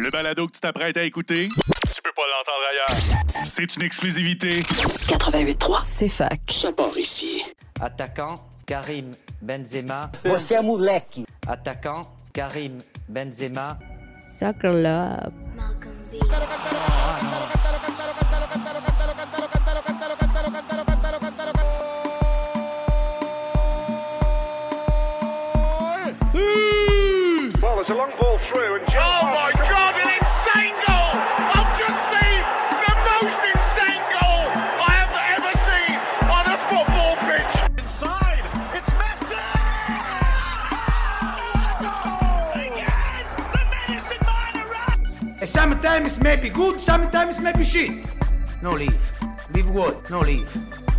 Le balado que tu t'apprêtes à écouter, tu peux pas l'entendre ailleurs. C'est une exclusivité. 88.3, c'est fac. Ça part ici. Attaquant, Karim Benzema. Você é moleque. Attaquant, Karim Benzema. Soccer Love. Well, Sometimes maybe good, sometimes maybe shit. No leave. Leave what? No leave.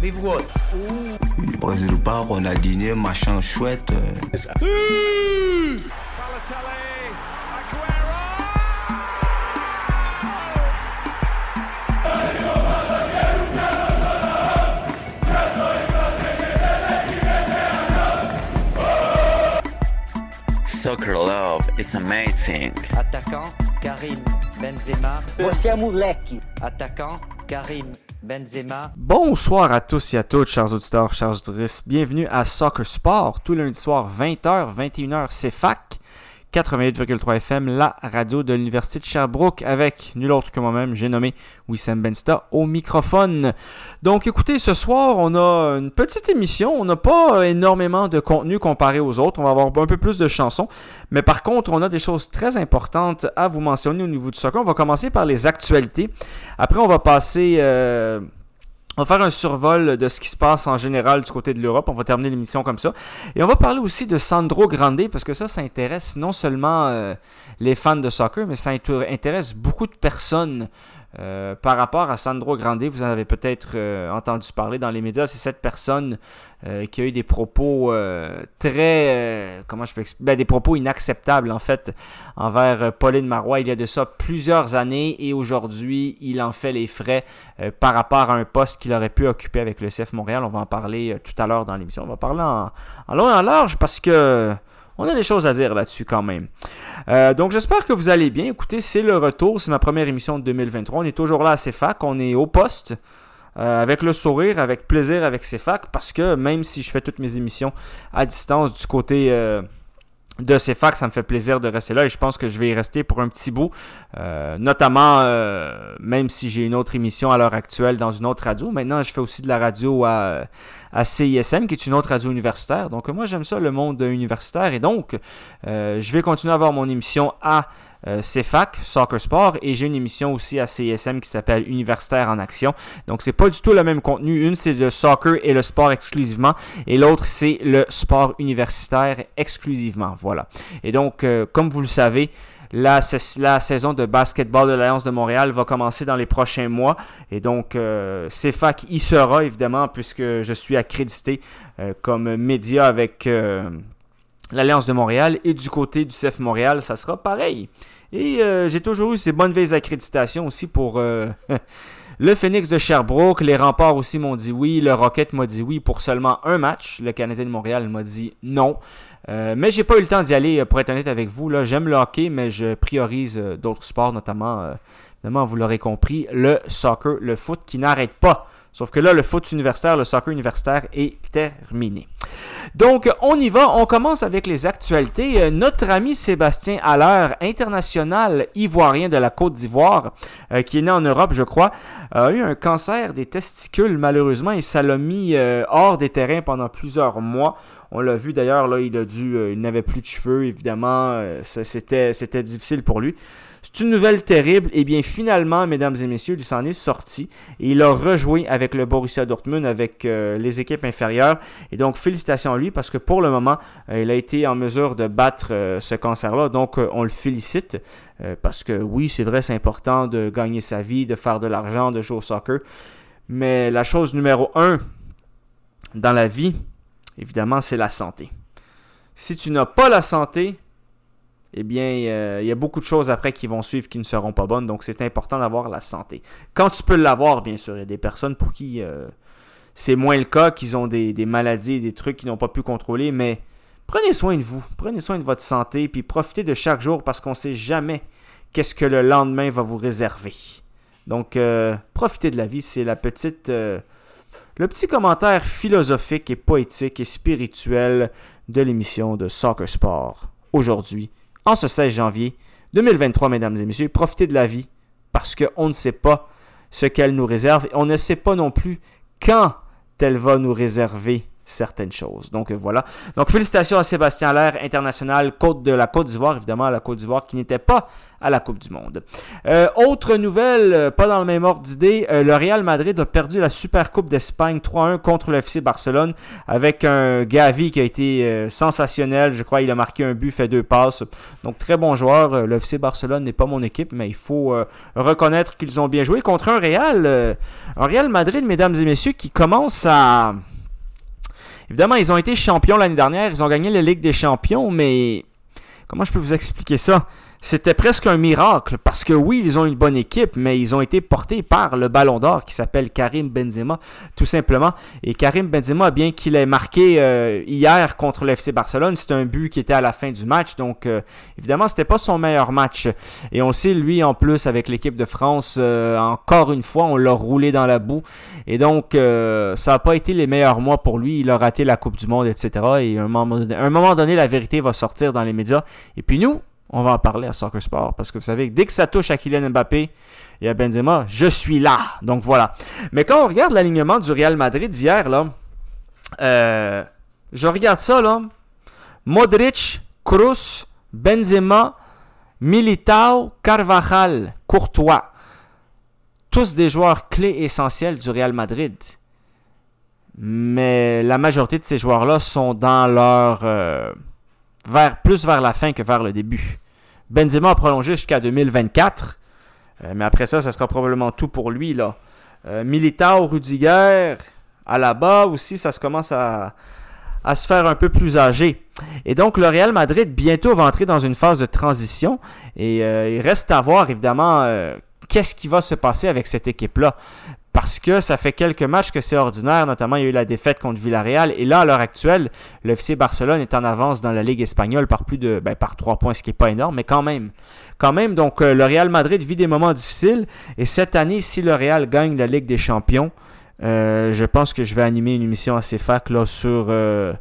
Leave what? Brésil pas, Ronaldinho, machin chouette. euh. Balotelli, Aguero. Soccer love is amazing. Attaquant, Karim Benzema. Você moleque. Attaquant, Karim Benzema. Bonsoir à tous et à toutes, chers auditeurs, chers auditrices. Bienvenue à Soccer Sport, tout lundi soir, 20h, 21h, c'est FAC. 88,3 FM, la radio de l'Université de Sherbrooke, avec nul autre que moi-même, j'ai nommé Wissam Bensta au microphone. Donc écoutez, ce soir, on a une petite émission, on n'a pas énormément de contenu comparé aux autres, on va avoir un peu plus de chansons, mais par contre, on a des choses très importantes à vous mentionner au niveau du soccer. On va commencer par les actualités. Après, on va passer... euh, on va faire un survol de ce qui se passe en général du côté de l'Europe. On va terminer l'émission comme ça. Et on va parler aussi de Sandro Grande, parce que ça, ça intéresse non seulement euh, les fans de soccer, mais ça intéresse beaucoup de personnes euh, par rapport à Sandro Grande. Vous en avez peut-être euh, entendu parler dans les médias. C'est cette personne euh, qui a eu des propos très... comment je peux expliquer ben, Des propos inacceptables, en fait, envers Pauline Marois. Il y a de ça plusieurs années et aujourd'hui, il en fait les frais par rapport à un poste qu'il aurait pu occuper avec le CF Montréal. On va en parler tout à l'heure dans l'émission. On va parler en, en long et en large parce que on a des choses à dire là-dessus quand même. Euh, donc j'espère que vous allez bien. Écoutez, c'est le retour. C'est ma première émission de 2023. On est toujours là à CFAC. On est au poste. euh, avec le sourire, avec plaisir avec CFAC, parce que même si je fais toutes mes émissions à distance du côté euh, de CFAC, ça me fait plaisir de rester là et je pense que je vais y rester pour un petit bout. Euh, notamment, euh, même si j'ai une autre émission à l'heure actuelle dans une autre radio. Maintenant, je fais aussi de la radio à, à CISM, qui est une autre radio universitaire. Donc, moi, j'aime ça, le monde universitaire. Et donc, euh, je vais continuer à avoir mon émission à euh, Soccer Sport, et j'ai une émission aussi à CISM qui s'appelle Universitaire en Action. Donc, c'est pas du tout le même contenu. Une, c'est le soccer et le sport exclusivement, et l'autre, c'est le sport universitaire exclusivement. Voilà. Et donc, euh, comme vous le savez, la saison de basketball de l'Alliance de Montréal va commencer dans les prochains mois. Et donc, euh, CFAC y sera, évidemment, puisque je suis accrédité euh, comme média avec euh, l'Alliance de Montréal. Et du côté du CF Montréal, ça sera pareil. Et euh, j'ai toujours eu ces bonnes vieilles accréditations aussi pour euh, le Phoenix de Sherbrooke. Les remparts aussi m'ont dit oui. Le Rocket m'a dit oui pour seulement un match. Le Canadien de Montréal m'a dit non. Euh, mais j'ai pas eu le temps d'y aller, euh, pour être honnête avec vous. J'aime le hockey, mais je priorise d'autres sports, notamment, évidemment, vous l'aurez compris, le soccer, le foot qui n'arrête pas. Sauf que là, le foot universitaire, le soccer universitaire est terminé. Donc, on y va. On commence avec les actualités. Euh, Notre ami Sébastien Haller, international ivoirien de la Côte d'Ivoire, euh, qui est né en Europe, je crois, a eu un cancer des testicules, malheureusement, et ça l'a mis euh, hors des terrains pendant plusieurs mois. On l'a vu d'ailleurs, là, il a dû, il n'avait plus de cheveux, évidemment, c'était, c'était difficile pour lui. C'est une nouvelle terrible. Et bien finalement, mesdames et messieurs, il s'en est sorti et il a rejoué avec le Borussia Dortmund, avec euh, les équipes inférieures. Et donc félicitations à lui parce que pour le moment, euh, il a été en mesure de battre euh, ce cancer-là. Donc on le félicite parce que oui, c'est vrai, c'est important de gagner sa vie, de faire de l'argent, de jouer au soccer. Mais la chose numéro un dans la vie, évidemment, c'est la santé. Si tu n'as pas la santé, eh bien, euh, il y a beaucoup de choses après qui vont suivre qui ne seront pas bonnes. Donc, c'est important d'avoir la santé. Quand tu peux l'avoir, bien sûr, il y a des personnes pour qui euh, c'est moins le cas, qu'ils ont des, des maladies, des trucs qu'ils n'ont pas pu contrôler. Mais prenez soin de vous, prenez soin de votre santé, puis profitez de chaque jour parce qu'on ne sait jamais qu'est-ce que le lendemain va vous réserver. Donc, euh, profitez de la vie, c'est la petite, le petit commentaire philosophique et poétique et spirituel de l'émission de Soccer Sport aujourd'hui, en ce 16 janvier 2023, mesdames et messieurs. Profitez de la vie parce qu'on ne sait pas ce qu'elle nous réserve. On ne sait pas non plus quand elle va nous réserver certaines choses. Donc euh, voilà. Donc félicitations à Sébastien Allaire, international côte de la Côte d'Ivoire, évidemment la Côte d'Ivoire qui n'était pas à la Coupe du Monde. Euh, autre nouvelle, euh, pas dans le même ordre d'idée, le Real Madrid a perdu la Super Coupe d'Espagne 3-1 contre le FC Barcelone avec un Gavi qui a été sensationnel. Je crois il a marqué un but, fait deux passes. Donc très bon joueur. le FC Barcelone n'est pas mon équipe, mais il faut reconnaître qu'ils ont bien joué contre un Real, un Real Madrid, mesdames et messieurs, qui commence à Évidemment, ils ont été champions l'année dernière, ils ont gagné la Ligue des Champions, mais comment je peux vous expliquer ça? C'était presque un miracle parce que oui, ils ont une bonne équipe, mais ils ont été portés par le Ballon d'Or qui s'appelle Karim Benzema, tout simplement. Et Karim Benzema, bien qu'il ait marqué euh, hier contre l'FC Barcelone, c'était un but qui était à la fin du match, donc euh, évidemment, c'était pas son meilleur match. Et on sait, lui, en plus, avec l'équipe de France, euh, encore une fois, on l'a roulé dans la boue. Et donc, ça n'a pas été les meilleurs mois pour lui. Il a raté la Coupe du Monde, etc. Et à un moment donné la vérité va sortir dans les médias. Et puis nous, on va en parler à Soccer Sport. Parce que vous savez, dès que ça touche à Kylian Mbappé et à Benzema, je suis là. Donc voilà. Mais quand on regarde l'alignement du Real Madrid d'hier, là, euh, je regarde ça. Modric, Cruz, Benzema, Militao, Carvajal, Courtois. Tous des joueurs clés essentiels du Real Madrid. Mais la majorité de ces joueurs-là sont dans leur... Euh, plus vers la fin que vers le début. Benzema a prolongé jusqu'à 2024. Euh, mais après ça, ça sera probablement tout pour lui. Là. Euh, Militao, Rudiger, à la bas aussi, ça se commence à, se faire un peu plus âgé. Et donc, le Real Madrid bientôt va entrer dans une phase de transition. Et euh, il reste à voir, évidemment, qu'est-ce qui va se passer avec cette équipe-là parce que ça fait quelques matchs que c'est ordinaire, notamment il y a eu la défaite contre Villarreal, et là, à l'heure actuelle, le FC Barcelone est en avance dans la Ligue espagnole par plus de, ben, par 3 points, ce qui n'est pas énorme, mais quand même. Quand même, donc euh, le Real Madrid vit des moments difficiles, et cette année, si le Real gagne la Ligue des Champions, euh, je pense que je vais animer une émission assez fac là, sur euh,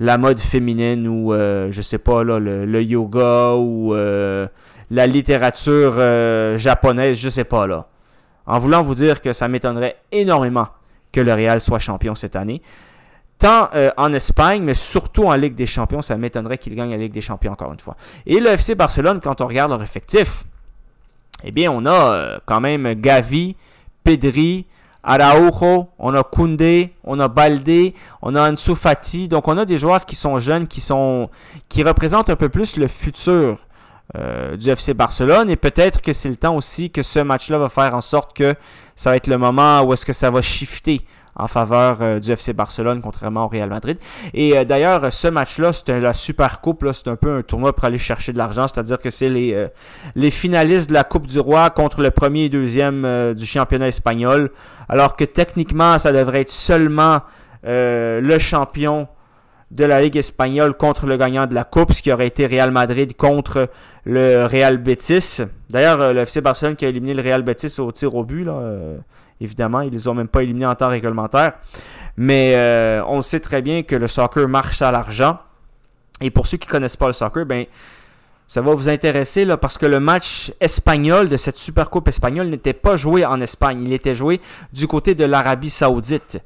la mode féminine ou, je sais pas, là, le, le yoga ou la littérature japonaise, je sais pas, là en voulant vous dire que ça m'étonnerait énormément que le Real soit champion cette année. Tant euh, en Espagne, mais surtout en Ligue des Champions, ça m'étonnerait qu'il gagne la Ligue des Champions encore une fois. Et le FC Barcelone, quand on regarde leur effectif, eh bien, on a euh, quand même Gavi, Pedri, Araujo, on a Koundé, on a Balde, on a Ansu Fati. Donc, on a des joueurs qui sont jeunes, qui sont qui représentent un peu plus le futur euh, du FC Barcelone. Et peut-être que c'est le temps aussi que ce match-là va faire en sorte que ça va être le moment où est-ce que ça va shifter en faveur euh, du FC Barcelone, contrairement au Real Madrid. Et euh, d'ailleurs, ce match-là, c'était la Super Coupe, c'est un peu un tournoi pour aller chercher de l'argent, c'est-à-dire que c'est les, les finalistes de la Coupe du Roi contre le premier et deuxième du championnat espagnol, alors que techniquement, ça devrait être seulement le champion de la Ligue espagnole contre le gagnant de la Coupe, ce qui aurait été Real Madrid contre le Real Betis. D'ailleurs, euh, le FC Barcelone qui a éliminé le Real Betis au tir au but, euh, évidemment, ils les ont même pas éliminés en temps réglementaire. Mais euh, on sait très bien que le soccer marche à l'argent. Et pour ceux qui connaissent pas le soccer, ben ça va vous intéresser parce que le match espagnol de cette Super Coupe espagnole n'était pas joué en Espagne, il était joué du côté de l'Arabie Saoudite.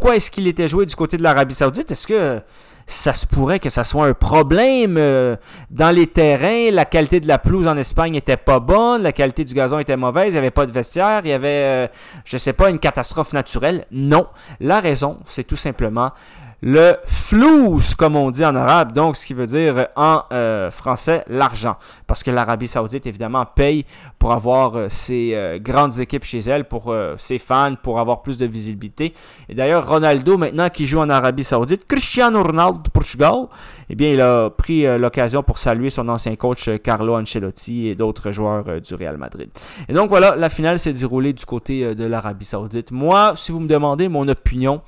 Pourquoi est-ce qu'il était joué du côté de l'Arabie Saoudite? Est-ce que ça se pourrait que ça soit un problème euh, dans les terrains? La qualité de la pelouse en Espagne était pas bonne, la qualité du gazon était mauvaise, il n'y avait pas de vestiaire, il y avait, je euh, je sais pas, une catastrophe naturelle? Non, la raison, c'est tout simplement le flous, comme on dit en arabe, donc ce qui veut dire en euh, français l'argent. Parce que l'Arabie Saoudite, évidemment, paye pour avoir euh, ses euh, grandes équipes chez elle, pour ses fans, pour avoir plus de visibilité. Et d'ailleurs, Ronaldo, maintenant qui joue en Arabie Saoudite, Cristiano Ronaldo de Portugal, eh bien, il a pris l'occasion pour saluer son ancien coach Carlo Ancelotti et d'autres joueurs du Real Madrid. Et donc voilà, la finale s'est déroulée du côté de l'Arabie Saoudite. Moi, si vous me demandez mon opinion,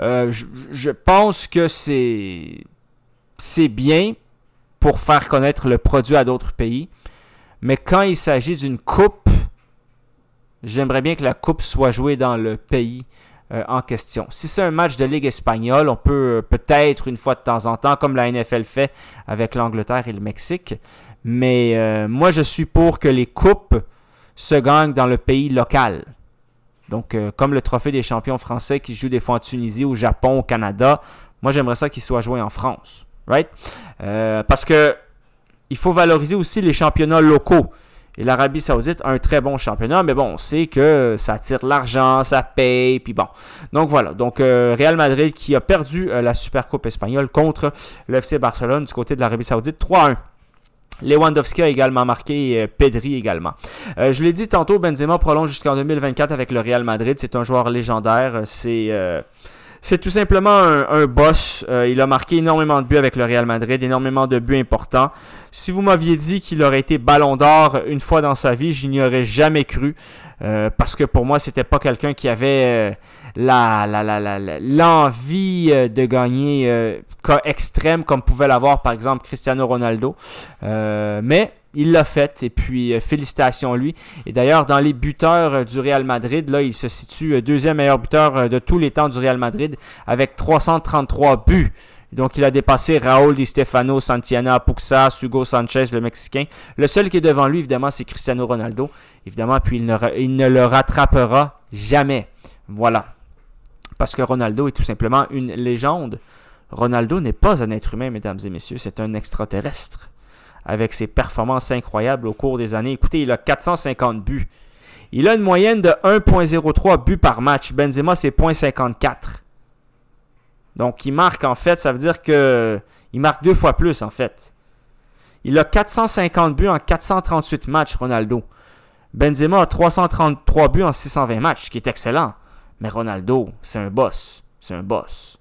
euh, je, pense que c'est bien pour faire connaître le produit à d'autres pays. Mais quand il s'agit d'une coupe, j'aimerais bien que la coupe soit jouée dans le pays euh, en question. Si c'est un match de Ligue espagnole, on peut euh, peut-être une fois de temps en temps, comme la NFL fait avec l'Angleterre et le Mexique. Mais moi, je suis pour que les coupes se gagnent dans le pays local. Donc, comme le trophée des champions français qui joue des fois en Tunisie, au Japon, au Canada, moi j'aimerais ça qu'il soit joué en France. Right? parce que il faut valoriser aussi les championnats locaux. Et l'Arabie Saoudite a un très bon championnat, mais bon, on sait que ça attire l'argent, ça paye, puis bon. Donc voilà. Donc euh, Real Madrid qui a perdu euh, la Super Coupe espagnole contre l'FC Barcelone du côté de l'Arabie Saoudite 3-1. Lewandowski a également marqué, euh, Pedri également. je l'ai dit tantôt, Benzema prolonge jusqu'en 2024 avec le Real Madrid. C'est un joueur légendaire. C'est c'est tout simplement un, boss. Euh, il a marqué énormément de buts avec le Real Madrid, énormément de buts importants. Si vous m'aviez dit qu'il aurait été ballon d'or une fois dans sa vie, je n'y aurais jamais cru. Euh, parce que pour moi, c'était pas quelqu'un qui avait euh, la, l'envie de gagner cas extrême comme pouvait l'avoir par exemple Cristiano Ronaldo. mais il l'a fait et puis euh, félicitations lui. Et d'ailleurs, dans les buteurs euh, du Real Madrid, là, il se situe euh, deuxième meilleur buteur de tous les temps du Real Madrid avec 333 buts. Donc, il a dépassé Raúl Di Stefano, Santiana, Puxa, Hugo Sanchez, le Mexicain. Le seul qui est devant lui, évidemment, c'est Cristiano Ronaldo. Évidemment, puis il ne, il ne le rattrapera jamais. Voilà. Parce que Ronaldo est tout simplement une légende. Ronaldo n'est pas un être humain, mesdames et messieurs, c'est un extraterrestre avec ses performances incroyables au cours des années. Écoutez, il a 450 buts. Il a une moyenne de 1.03 buts par match. Benzema, c'est 0.54. Donc, il marque en fait, ça veut dire que il marque deux fois plus en fait. Il a 450 buts en 438 matchs, Ronaldo. Benzema a 333 buts en 620 matchs, ce qui est excellent. Mais Ronaldo, c'est un boss. C'est un boss.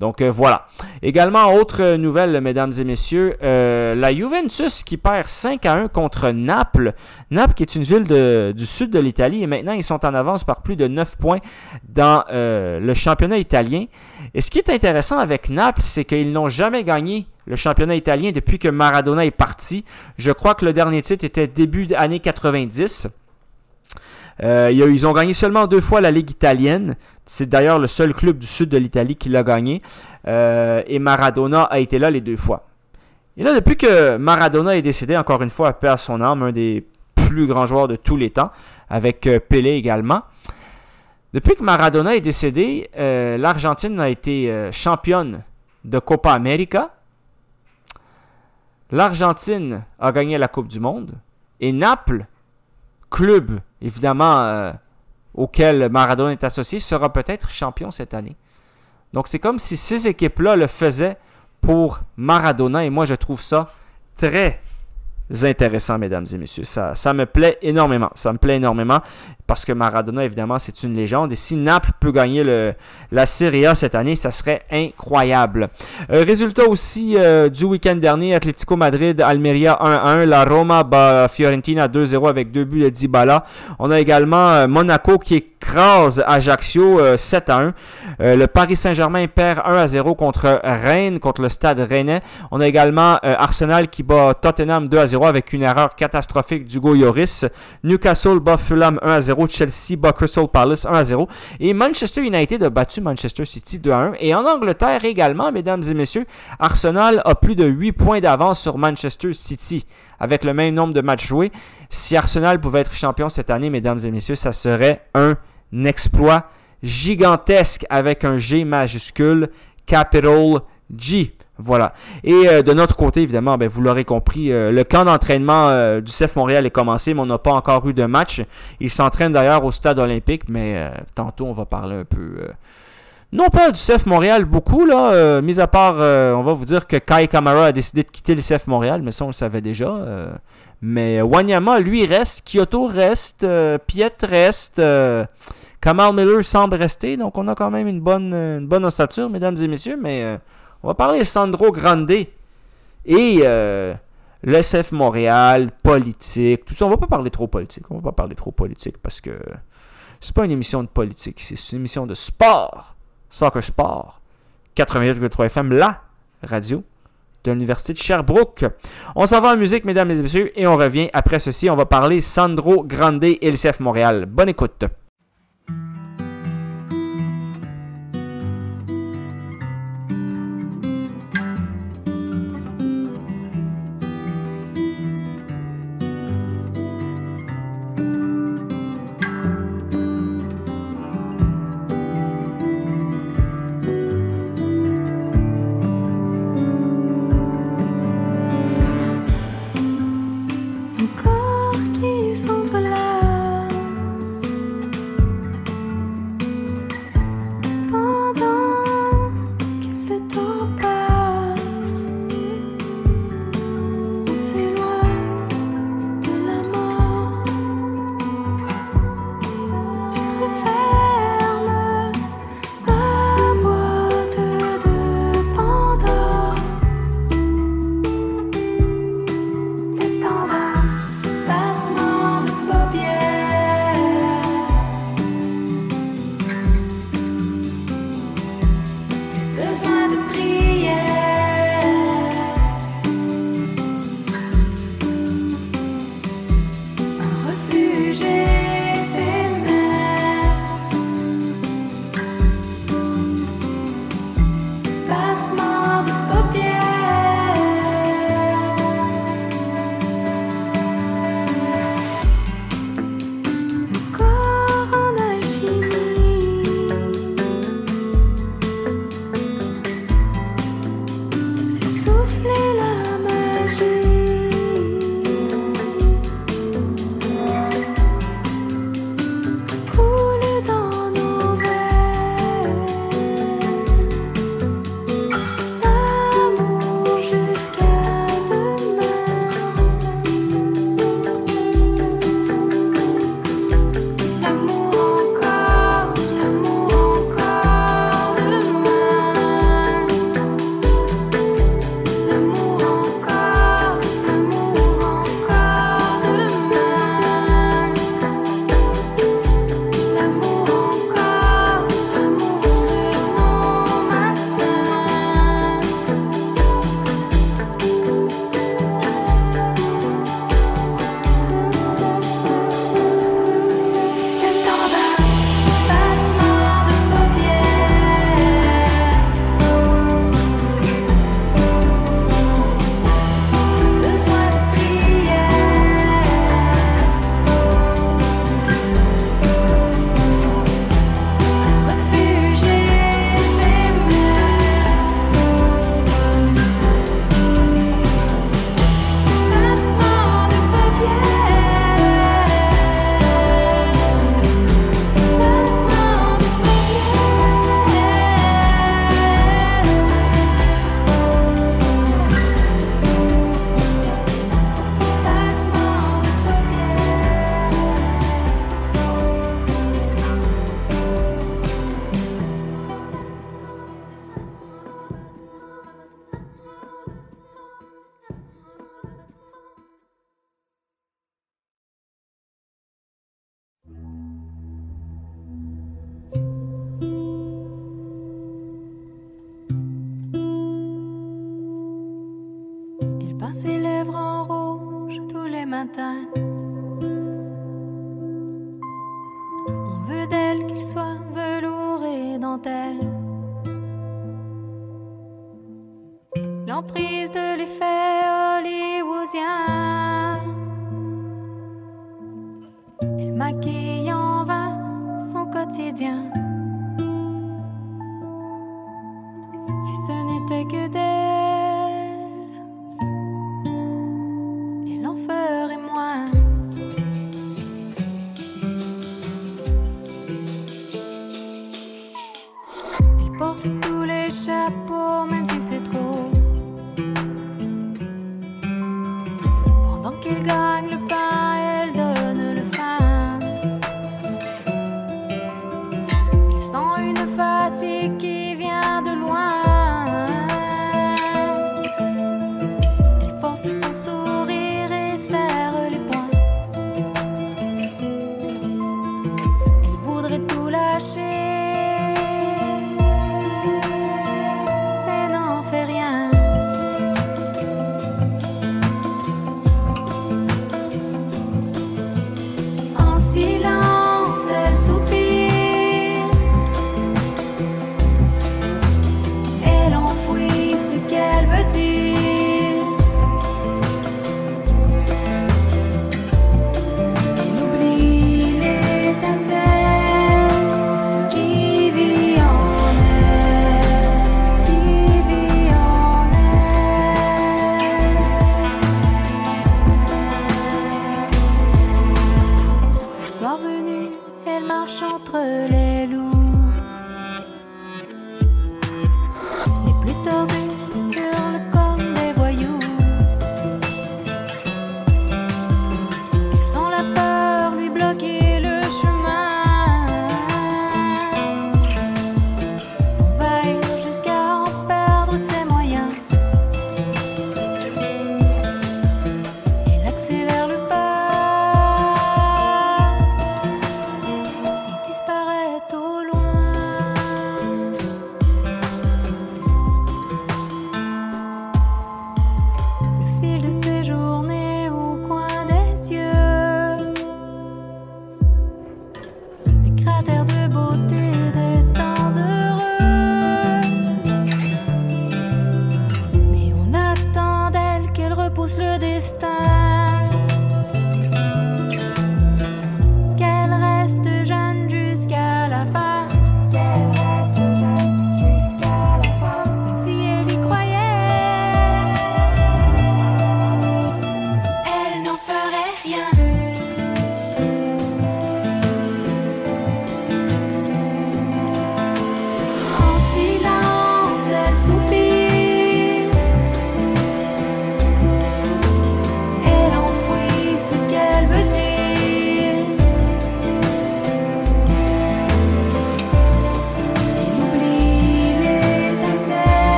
Donc euh, voilà. Également, autre nouvelle, mesdames et messieurs, euh, la Juventus qui perd 5 à 1 contre Naples. Naples qui est une ville du sud de l'Italie et maintenant ils sont en avance par plus de 9 points dans euh, le championnat italien. Et ce qui est intéressant avec Naples, c'est qu'ils n'ont jamais gagné le championnat italien depuis que Maradona est parti. Je crois que le dernier titre était début d'année 90. Euh, ils ont gagné seulement deux fois la Ligue italienne. C'est d'ailleurs le seul club du sud de l'Italie qui l'a gagné. Euh, et Maradona a été là les deux fois. Et là, depuis que Maradona est décédé, encore une fois, à paix à son âme, un des plus grands joueurs de tous les temps, avec euh, Pelé également. Depuis que Maradona est décédé, l'Argentine a été championne de Copa América. L'Argentine a gagné la Coupe du Monde. Et Naples club, évidemment, euh, auquel Maradona est associé, sera peut-être champion cette année. Donc c'est comme si ces équipes-là le faisaient pour Maradona et moi je trouve ça très intéressant, mesdames et messieurs. Ça, ça me plaît énormément. Ça me plaît énormément parce que Maradona, évidemment, c'est une légende. Et si Naples peut gagner la Serie A cette année, ça serait incroyable. Euh, résultat aussi euh, du week-end dernier, Atlético Madrid, Almeria 1-1, la Roma bat Fiorentina 2-0 avec deux buts de Dybala. On a également euh, Monaco qui écrase Ajaccio 7-1. le Paris Saint-Germain perd 1-0 contre Rennes, contre le stade rennais. On a également Arsenal qui bat Tottenham 2-0 avec une erreur catastrophique d'Hugo Yoris. Newcastle bat Fulham 1-0. Chelsea bat Crystal Palace 1 0. Et Manchester United a battu Manchester City 2 1. Et en Angleterre également, mesdames et messieurs, Arsenal a plus de 8 points d'avance sur Manchester City avec le même nombre de matchs joués. Si Arsenal pouvait être champion cette année, mesdames et messieurs, ça serait un exploit gigantesque avec un G majuscule, capital G. Voilà. Et euh, de notre côté, évidemment, ben, vous l'aurez compris, euh, le camp d'entraînement euh, du CF Montréal est commencé, mais on n'a pas encore eu de match. Il s'entraîne d'ailleurs au stade olympique, mais tantôt on va parler un peu. non pas du CF Montréal beaucoup, là. mis à part, on va vous dire que Kai Kamara a décidé de quitter le CF Montréal, mais ça on le savait déjà. mais Wanyama, lui, reste. Kyoto reste. Piet reste. Kamal Miller semble rester. Donc on a quand même une bonne, une bonne ossature, mesdames et messieurs, mais on va parler Sandro Grande et euh, l'SF Montréal, politique, tout ça. On va pas parler trop politique. On va pas parler trop politique parce que c'est pas une émission de politique, c'est une émission de sport. Soccer Sport. 88,3 FM, la radio de l'Université de Sherbrooke. On s'en va en musique, mesdames et messieurs, et on revient après ceci. On va parler Sandro Grande et LCF Montréal. Bonne écoute.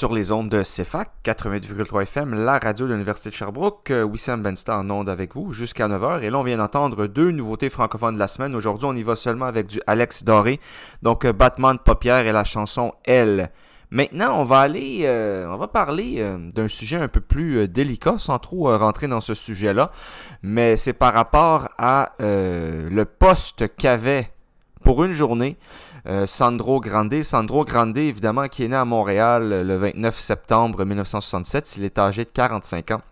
Sur les ondes de CFAC 88,3 FM, la radio de l'Université de Sherbrooke. Euh, Wissam Benstar en onde avec vous jusqu'à 9h. Et là, on vient d'entendre deux nouveautés francophones de la semaine. Aujourd'hui, on y va seulement avec du Alex Doré. Donc, euh, Batman de Paupière et la chanson Elle. Maintenant, on va aller, euh, on va parler d'un sujet un peu plus délicat, sans trop rentrer dans ce sujet-là, mais c'est par rapport à le poste qu'avait pour une journée euh, Sandro Grande. Sandro Grande, évidemment, qui est né à Montréal euh, le 29 septembre 1967. Il est âgé de 45 ans.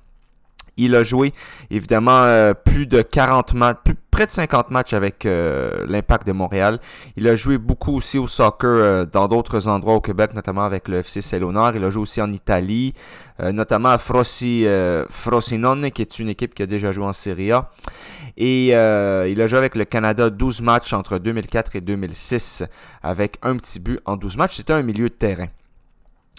Il a joué, évidemment, euh, plus de 40 matchs, près de 50 matchs avec euh, l'Impact de Montréal. Il a joué beaucoup aussi au soccer euh, dans d'autres endroits au Québec, notamment avec le FC Cellonard. Il a joué aussi en Italie, notamment à Frossi, Frosinone, qui est une équipe qui a déjà joué en Serie A. Et il a joué avec le Canada 12 matchs entre 2004 et 2006, avec un petit but en 12 matchs. C'était un milieu de terrain.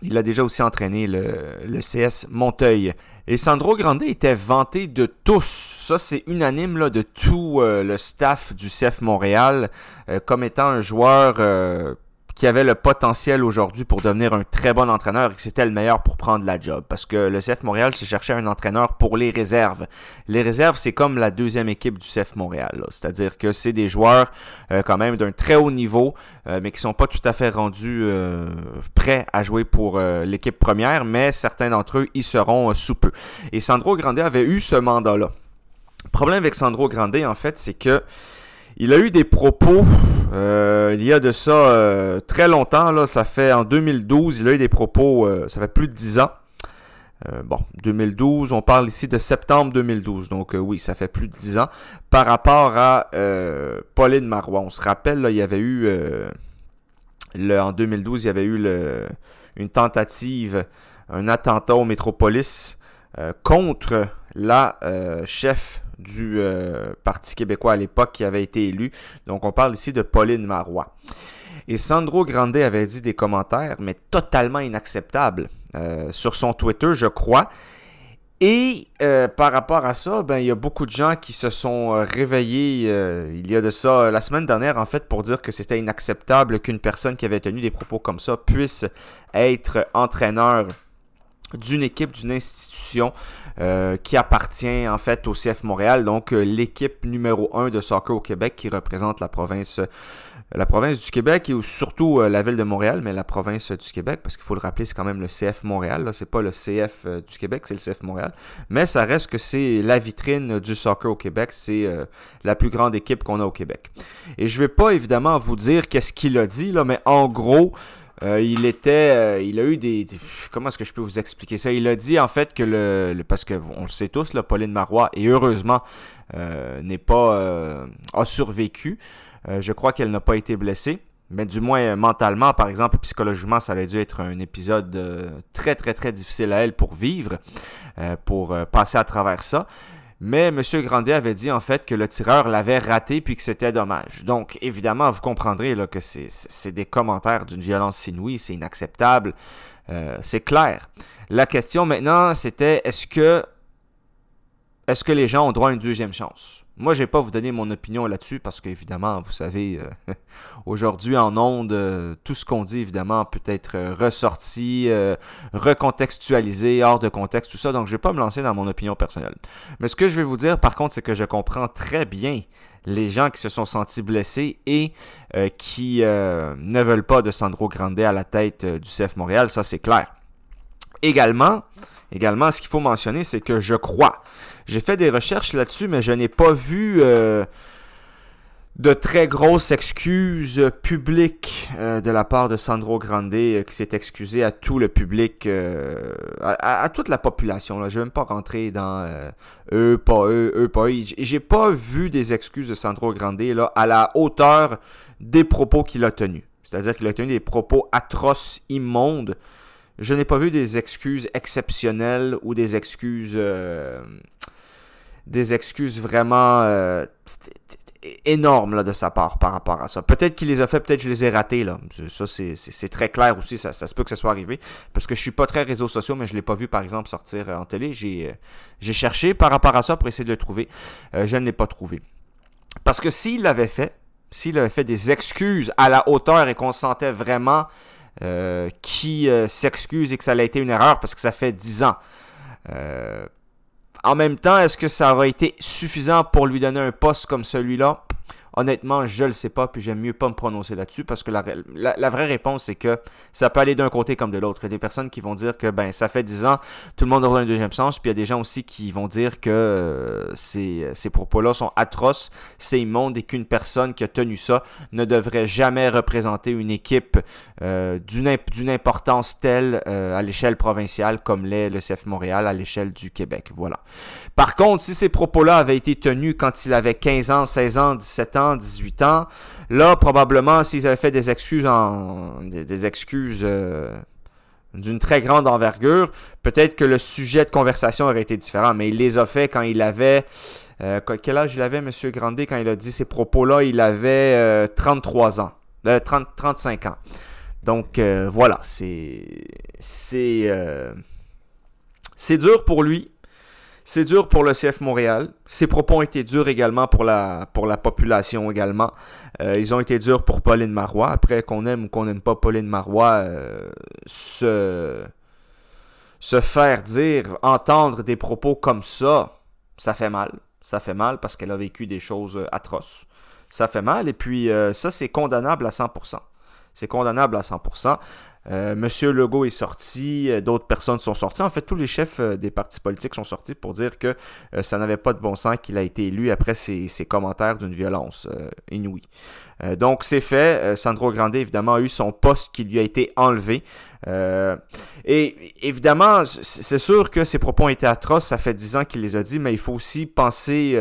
Il a déjà aussi entraîné le, le CS Monteuil. Et Sandro Grande était vanté de tous. Ça, c'est unanime là, de tout euh, le staff du CF Montréal euh, comme étant un joueur euh, qui avait le potentiel aujourd'hui pour devenir un très bon entraîneur et que c'était le meilleur pour prendre la job. Parce que le CF Montréal se cherchait un entraîneur pour les réserves. Les réserves, c'est comme la deuxième équipe du CF Montréal. C'est-à-dire que c'est des joueurs euh, quand même d'un très haut niveau, euh, mais qui sont pas tout à fait rendus euh, prêts à jouer pour l'équipe première, mais certains d'entre eux y seront sous peu. Et Sandro Grande avait eu ce mandat-là. Le problème avec Sandro Grande, en fait, c'est que il a eu des propos euh, il y a de ça euh, très longtemps, ça fait en 2012, il a eu des propos, euh, ça fait plus de 10 ans. Bon, 2012, on parle ici de septembre 2012, donc oui, ça fait plus de 10 ans. Par rapport à Pauline Marois, on se rappelle, il y avait eu, en 2012, il y avait eu une tentative, un attentat au Métropolis contre la chef du euh, Parti québécois à l'époque qui avait été élu. Donc on parle ici de Pauline Marois. Et Sandro Grande avait dit des commentaires, mais totalement inacceptables, euh, sur son Twitter, je crois. Et euh, par rapport à ça, ben il y a beaucoup de gens qui se sont réveillés il y a de ça la semaine dernière en fait pour dire que c'était inacceptable qu'une personne qui avait tenu des propos comme ça puisse être entraîneur d'une équipe, d'une institution euh, qui appartient en fait au CF Montréal, donc euh, l'équipe numéro 1 de soccer au Québec qui représente la province la province du Québec et surtout la ville de Montréal, mais la province du Québec, parce qu'il faut le rappeler, c'est quand même le CF Montréal, là, c'est pas le CF du Québec, c'est le CF Montréal, mais ça reste que c'est la vitrine du soccer au Québec, c'est la plus grande équipe qu'on a au Québec. Et je vais pas évidemment vous dire qu'est-ce qu'il a dit, mais en gros, euh, il était, euh, il a eu des, comment est-ce que je peux vous expliquer ça? Il a dit en fait que le, parce que on le sait tous, là, Pauline Marois et heureusement euh, n'est pas a survécu. je crois qu'elle n'a pas été blessée, mais du moins mentalement, par exemple, psychologiquement, ça a dû être un épisode très très très difficile à elle pour vivre, pour passer à travers ça. Mais M. Grandet avait dit en fait que le tireur l'avait raté puis que c'était dommage. Donc évidemment, vous comprendrez là, que c'est des commentaires d'une violence inouïe, c'est inacceptable, euh, c'est clair. La question maintenant, c'était est-ce que est-ce que les gens ont droit à une deuxième chance? Moi, je vais pas vous donner mon opinion là-dessus parce qu'évidemment, vous savez, euh, aujourd'hui en ondes, euh, tout ce qu'on dit, évidemment, peut être euh, ressorti, recontextualisé, hors de contexte, tout ça. Donc, je vais pas me lancer dans mon opinion personnelle. Mais ce que je vais vous dire, par contre, c'est que je comprends très bien les gens qui se sont sentis blessés et qui ne veulent pas de Sandro Grande à la tête du CF Montréal. Ça, c'est clair. Également, également, ce qu'il faut mentionner, c'est que je crois j'ai fait des recherches là-dessus, mais je n'ai pas vu euh, de très grosses excuses publiques euh, de la part de Sandro Grande euh, qui s'est excusé à tout le public, à, toute la population. Là. Je ne vais même pas rentrer dans eux, pas eux, eux, pas eux. J'ai pas vu des excuses de Sandro Grande à la hauteur des propos qu'il a tenus. C'est-à-dire qu'il a tenu des propos atroces, immondes. Je n'ai pas vu des excuses exceptionnelles ou des excuses des excuses vraiment euh, énormes là, de sa part par rapport à ça. Peut-être qu'il les a fait, peut-être je les ai ratés. Là. Ça, c'est très clair aussi. Ça, ça, se peut que ça soit arrivé. Parce que je suis pas très réseaux sociaux, mais je l'ai pas vu, par exemple, sortir euh, en télé. J'ai euh, cherché par rapport à ça pour essayer de le trouver. je ne l'ai pas trouvé. Parce que s'il l'avait fait, s'il avait fait des excuses à la hauteur et qu'on sentait vraiment qui s'excuse et que ça a été une erreur parce que ça fait 10 ans. En même temps, est-ce que ça aurait été suffisant pour lui donner un poste comme celui-là? Honnêtement, je le sais pas, puis j'aime mieux pas me prononcer là-dessus parce que la, vraie réponse, c'est que ça peut aller d'un côté comme de l'autre. Il y a des personnes qui vont dire que ben ça fait 10 ans, tout le monde aura un deuxième sens, puis il y a des gens aussi qui vont dire que euh, ces, ces propos-là sont atroces, c'est immonde et qu'une personne qui a tenu ça ne devrait jamais représenter une équipe euh, d'une importance telle euh, à l'échelle provinciale comme l'est le CF Montréal à l'échelle du Québec. Voilà. Par contre, si ces propos-là avaient été tenus quand il avait 15 ans, 16 ans, 17 ans, 18 ans. Là, probablement, s'ils avaient fait des excuses en des, excuses euh, d'une très grande envergure, peut-être que le sujet de conversation aurait été différent. Mais il les a fait quand il avait euh, quel âge il avait, M. Grandet, quand il a dit ces propos-là, il avait 33 euh, ans. 30, 35 ans. Donc voilà, c'est. Dur pour lui. C'est dur pour le CF Montréal. Ses propos ont été durs également pour la, pour la population également. Euh, ils ont été durs pour Pauline Marois. Après, qu'on aime ou qu'on n'aime pas Pauline Marois, euh, se, se faire dire, entendre des propos comme ça, ça fait mal. Ça fait mal parce qu'elle a vécu des choses atroces. Ça fait mal et puis euh, ça, c'est condamnable à 100%. C'est condamnable à 100%. Euh, Monsieur Legault est sorti, euh, d'autres personnes sont sorties. En fait, tous les chefs euh, des partis politiques sont sortis pour dire que ça n'avait pas de bon sens qu'il a été élu après ses, commentaires d'une violence inouïe. donc, c'est fait. Sandro Grande, évidemment, a eu son poste qui lui a été enlevé. et évidemment, c'est sûr que ses propos ont été atroces. Ça fait dix ans qu'il les a dit, mais il faut aussi penser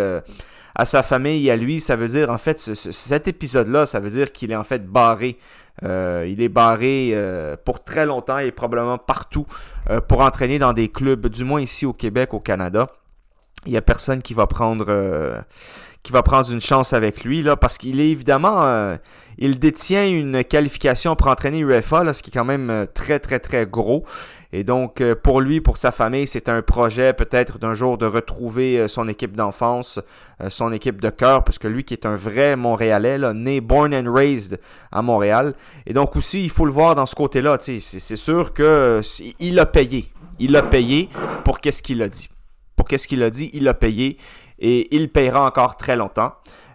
à sa famille, à lui. Ça veut dire, en fait, cet épisode-là, ça veut dire qu'il est en fait barré. Euh, il est barré euh, pour très longtemps et probablement partout euh, pour entraîner dans des clubs, du moins ici au Québec, au Canada. Il n'y a personne qui va prendre qui va prendre une chance avec lui là parce qu'il est évidemment il détient une qualification pour entraîner UFA là, ce qui est quand même très très très gros et donc, euh, pour lui, pour sa famille, c'est un projet peut-être d'un jour de retrouver euh, son équipe d'enfance, euh, son équipe de cœur, parce que lui qui est un vrai Montréalais, là, né, born and raised à Montréal. Et donc aussi, il faut le voir dans ce côté-là. C'est sûr que il a payé. Il a payé pour qu'est-ce qu'il a dit. Qu'est-ce qu'il a dit, il a payé et il payera encore très longtemps.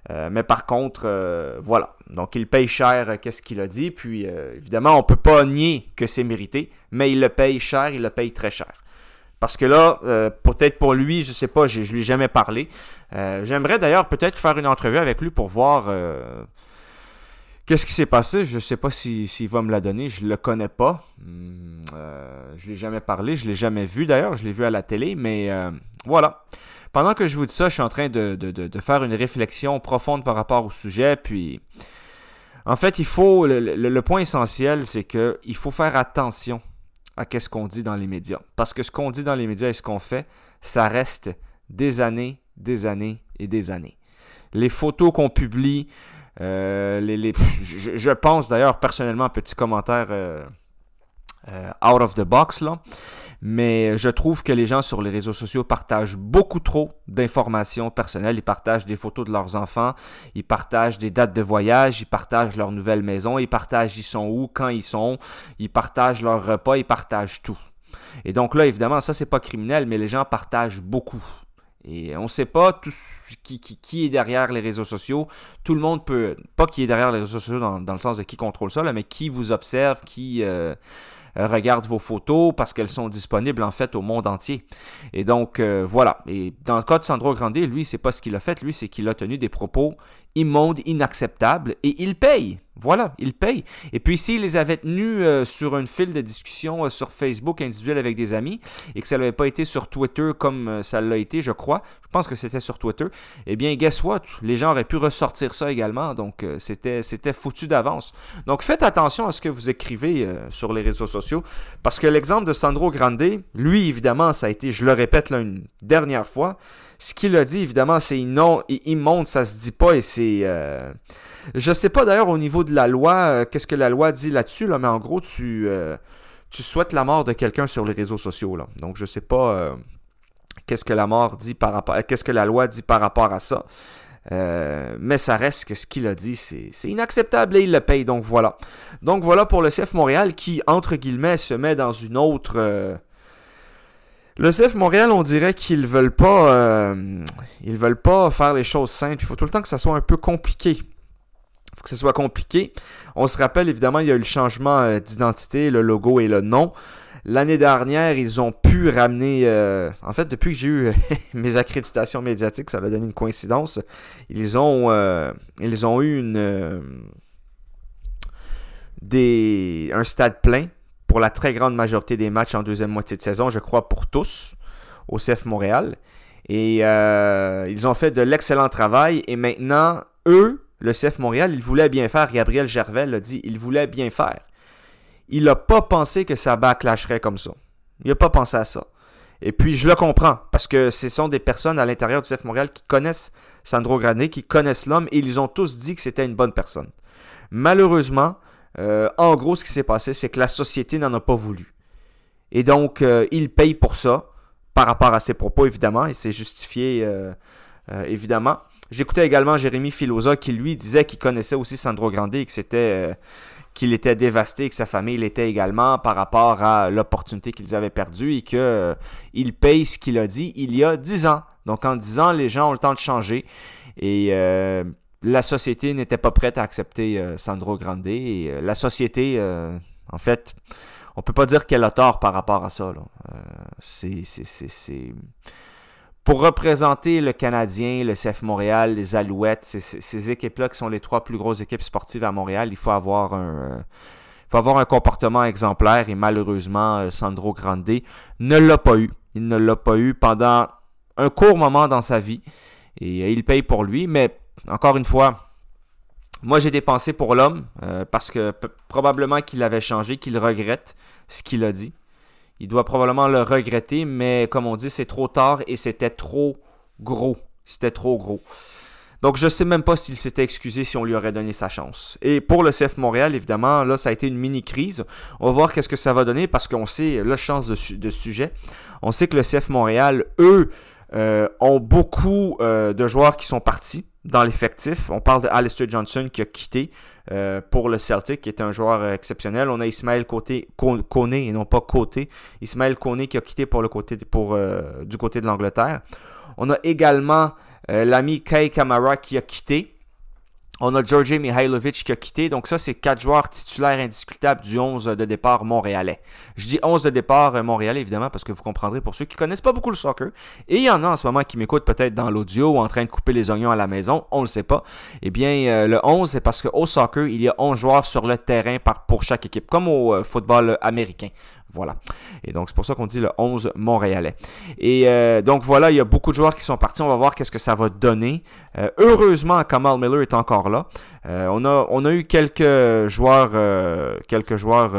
Euh, mais par contre, euh, voilà. Donc, il paye cher euh, qu'est-ce qu'il a dit? Puis, évidemment, on peut pas nier que c'est mérité, mais il le paye cher, il le paye très cher. Parce que là, peut-être pour lui, je sais pas, je, ne lui ai jamais parlé. J'aimerais d'ailleurs peut-être faire une entrevue avec lui pour voir qu'est-ce qui s'est passé? Je sais pas s'il va me la donner, je le connais pas. Hmm, je l'ai jamais parlé, je l'ai jamais vu d'ailleurs, je l'ai vu à la télé, mais voilà pendant que je vous dis ça, je suis en train de, faire une réflexion profonde par rapport au sujet. Puis, en fait, il faut. Le, point essentiel, c'est qu'il faut faire attention à ce qu'on dit dans les médias. Parce que ce qu'on dit dans les médias et ce qu'on fait, ça reste des années, des années et des années. Les photos qu'on publie, euh, je, pense d'ailleurs personnellement, petit commentaire euh, euh, out of the box là. Mais je trouve que les gens sur les réseaux sociaux partagent beaucoup trop d'informations personnelles. Ils partagent des photos de leurs enfants, ils partagent des dates de voyage, ils partagent leur nouvelle maison, ils partagent ils sont où, quand ils sont, ils partagent leur repas, ils partagent tout. Et donc là, évidemment, ça, c'est pas criminel, mais les gens partagent beaucoup. Et on ne sait pas qui, est derrière les réseaux sociaux. Tout le monde peut, pas qui est derrière les réseaux sociaux dans, le sens de qui contrôle ça, mais qui vous observe, qui, euh, euh, regarde vos photos parce qu'elles sont disponibles en fait au monde entier. Et donc euh, voilà. Et dans le cas de Sandro Grande, lui, c'est pas ce qu'il a fait. Lui, c'est qu'il a tenu des propos immondes, inacceptables et il paye. Voilà, il paye. Et puis s'il les avait tenus euh, sur une file de discussion sur Facebook individuel avec des amis et que ça n'avait pas été sur Twitter comme ça l'a été, je crois, je pense que c'était sur Twitter, eh bien, guess what? Les gens auraient pu ressortir ça également. Donc, c'était, foutu d'avance. Donc, faites attention à ce que vous écrivez sur les réseaux sociaux parce que l'exemple de Sandro Grande, lui, évidemment, ça a été, je le répète là une dernière fois, ce qu'il a dit, évidemment, c'est non, immonde, ça se dit pas et c'est... Je sais pas d'ailleurs au niveau de la loi, euh, qu'est-ce que la loi dit là-dessus, là, mais en gros, tu, euh, tu souhaites la mort de quelqu'un sur les réseaux sociaux. Donc, je sais pas euh, qu'est-ce que la loi dit par rapport à ça. Mais ça reste que ce qu'il a dit, c'est inacceptable et il le paye. Donc voilà. Donc voilà pour le CF Montréal qui, entre guillemets, se met dans une autre. Le CF Montréal, on dirait qu'ils veulent pas. Veulent pas faire les choses simples. Il faut tout le temps que ça soit un peu compliqué. Faut que ce soit compliqué. On se rappelle évidemment, il y a eu le changement d'identité, le logo et le nom. L'année dernière, ils ont pu ramener... Euh, en fait, depuis que j'ai eu mes accréditations médiatiques, ça a donné une coïncidence. Ils ont, euh, ils ont eu une, euh, des, un stade plein pour la très grande majorité des matchs en deuxième moitié de saison, je crois pour tous, au CF Montréal. Et ils ont fait de l'excellent travail. Et maintenant, eux, le CF Montréal, ils voulaient bien faire. Gabriel Gervais l'a dit, ils voulaient bien faire il n'a pas pensé que ça backlasherait comme ça. Il n'a pas pensé à ça. Et puis, je le comprends, parce que ce sont des personnes à l'intérieur du CF Montréal qui connaissent Sandro Grané, qui connaissent l'homme, et ils ont tous dit que c'était une bonne personne. Malheureusement, euh, en gros, ce qui s'est passé, c'est que la société n'en a pas voulu. Et donc, euh, il paye pour ça, par rapport à ses propos, évidemment, et c'est justifié, euh, évidemment. J'écoutais également Jérémy Filosa qui, lui, disait qu'il connaissait aussi Sandro Grande et que c'était qu'il était dévasté, que sa famille l'était également par rapport à l'opportunité qu'ils avaient perdue et qu'il euh, paye ce qu'il a dit il y a 10 ans. Donc en 10 ans, les gens ont le temps de changer et euh, la société n'était pas prête à accepter euh, Sandro Grande et la société, en fait, on peut pas dire qu'elle a tort par rapport à ça. c'est pour représenter le Canadien, le CF Montréal, les Alouettes, ces, équipes-là qui sont les trois plus grosses équipes sportives à Montréal, il faut avoir un, euh, faut avoir un comportement exemplaire et malheureusement, euh, Sandro Grande ne l'a pas eu. Il ne l'a pas eu pendant un court moment dans sa vie et euh, il paye pour lui, mais encore une fois, moi j'ai dépensé pour l'homme parce que probablement qu'il avait changé, qu'il regrette ce qu'il a dit. Il doit probablement le regretter, mais comme on dit, c'est trop tard et c'était trop gros. C'était trop gros. Donc je ne sais même pas s'il s'était excusé si on lui aurait donné sa chance. Et pour le CF Montréal, évidemment, là, ça a été une mini-crise. On va voir qu'est-ce que ça va donner parce qu'on sait, là, chance de, de sujet, on sait que le CF Montréal, eux, euh, ont beaucoup euh, de joueurs qui sont partis. Dans l'effectif. On parle de Alistair Johnson qui a quitté euh, pour le Celtic, qui est un joueur exceptionnel. On a Ismaël Côté, Kone et non pas Côté. Ismaël Kone qui a quitté pour le côté, pour, euh, du côté de l'Angleterre. On a également euh, l'ami Kai Kamara qui a quitté. On a Georgi Mihailovic qui a quitté. Donc ça, c'est quatre joueurs titulaires indiscutables du 11 de départ montréalais. Je dis 11 de départ euh, montréalais, évidemment, parce que vous comprendrez pour ceux qui connaissent pas beaucoup le soccer. Et il y en a en ce moment qui m'écoutent peut-être dans l'audio ou en train de couper les oignons à la maison. On ne le sait pas. Eh bien, euh, le 11, c'est parce qu'au soccer, il y a 11 joueurs sur le terrain pour chaque équipe, comme au football américain. Voilà. Et donc, c'est pour ça qu'on dit le 11 montréalais. Et euh, donc, voilà, il y a beaucoup de joueurs qui sont partis. On va voir qu'est-ce que ça va donner. Euh, heureusement, Kamal Miller est encore là. Euh, on, a, on a eu quelques joueurs, quelques joueurs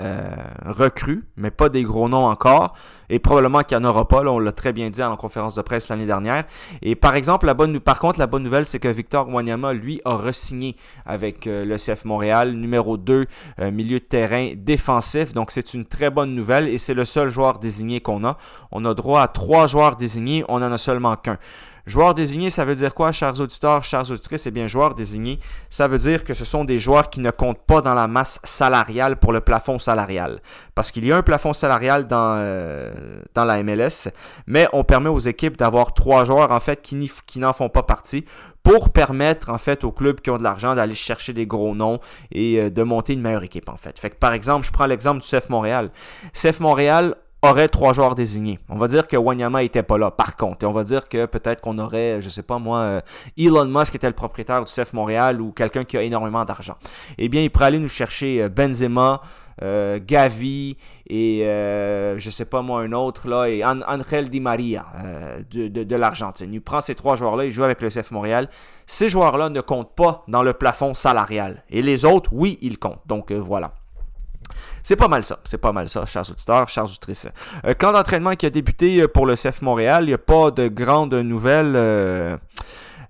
euh, recrues, mais pas des gros noms encore. Et probablement qu'il n'y en aura pas. Là, on l'a très bien dit en conférence de presse l'année dernière. Et par exemple, la bonne, par contre, la bonne nouvelle, c'est que Victor Wanyama, lui, a re-signé avec euh, le CF Montréal, numéro 2, euh, milieu de terrain défensif. Donc, c'est une très bonne nouvelle et c'est le seul joueur désigné qu'on a. On a droit à trois joueurs désignés, on en a seulement qu'un. Joueur désigné, ça veut dire quoi, chers auditeurs, chers auditrices? Eh bien, joueur désigné, ça veut dire que ce sont des joueurs qui ne comptent pas dans la masse salariale pour le plafond salarial. Parce qu'il y a un plafond salarial dans, euh, dans la MLS, mais on permet aux équipes d'avoir trois joueurs, en fait, qui, n'en font pas partie pour permettre, en fait, aux clubs qui ont de l'argent d'aller chercher des gros noms et euh, de monter une meilleure équipe, en fait. Fait que, par exemple, je prends l'exemple du CF Montréal. CF Montréal aurait trois joueurs désignés. On va dire que Wanyama était pas là, par contre. Et on va dire que peut-être qu'on aurait, je sais pas moi, euh, Elon Musk était le propriétaire du CF Montréal ou quelqu'un qui a énormément d'argent. Eh bien, il pourrait aller nous chercher euh, Benzema, euh, Gavi et je sais pas moi un autre là et Angel Di Maria de, de, de l'Argentine. Il prend ces trois joueurs-là, il joue avec le CF Montréal. Ces joueurs-là ne comptent pas dans le plafond salarial. Et les autres, oui, ils comptent. Donc voilà. C'est pas mal ça. C'est pas mal ça, chers auditeurs, chers auditrices. Euh, camp d'entraînement qui a débuté euh, pour le CF Montréal, il n'y a pas de grandes nouvelles. Euh,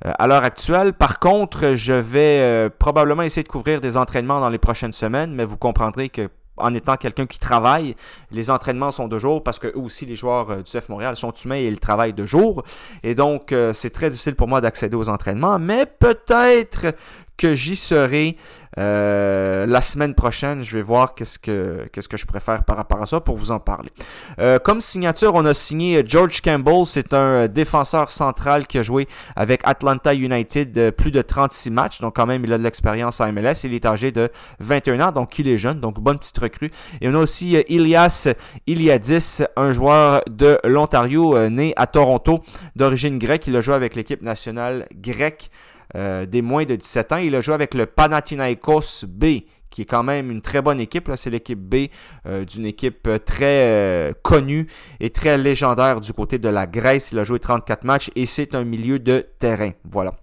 à l'heure actuelle. Par contre, je vais probablement essayer de couvrir des entraînements dans les prochaines semaines, mais vous comprendrez que en étant quelqu'un qui travaille, les entraînements sont de jour parce que eux aussi les joueurs du CF Montréal sont humains et ils travaillent de jour. Et donc c'est très difficile pour moi d'accéder aux entraînements, mais peut-être que j'y serai euh, la semaine prochaine. Je vais voir qu'est-ce que qu'est-ce que je préfère par rapport à ça pour vous en parler. Euh, comme signature, on a signé George Campbell. C'est un défenseur central qui a joué avec Atlanta United plus de 36 matchs. Donc quand même, il a de l'expérience en MLS. Il est âgé de 21 ans, donc il est jeune. Donc bonne petite recrue. Et on a aussi Ilias Iliadis, un joueur de l'Ontario né à Toronto d'origine grecque. Il a joué avec l'équipe nationale grecque euh, des moins de 17 ans. Il a joué avec le Panathinaikos B, qui est quand même une très bonne équipe. C'est l'équipe B euh, d'une équipe très euh, connue et très légendaire du côté de la Grèce. Il a joué 34 matchs et c'est un milieu de terrain. Voilà.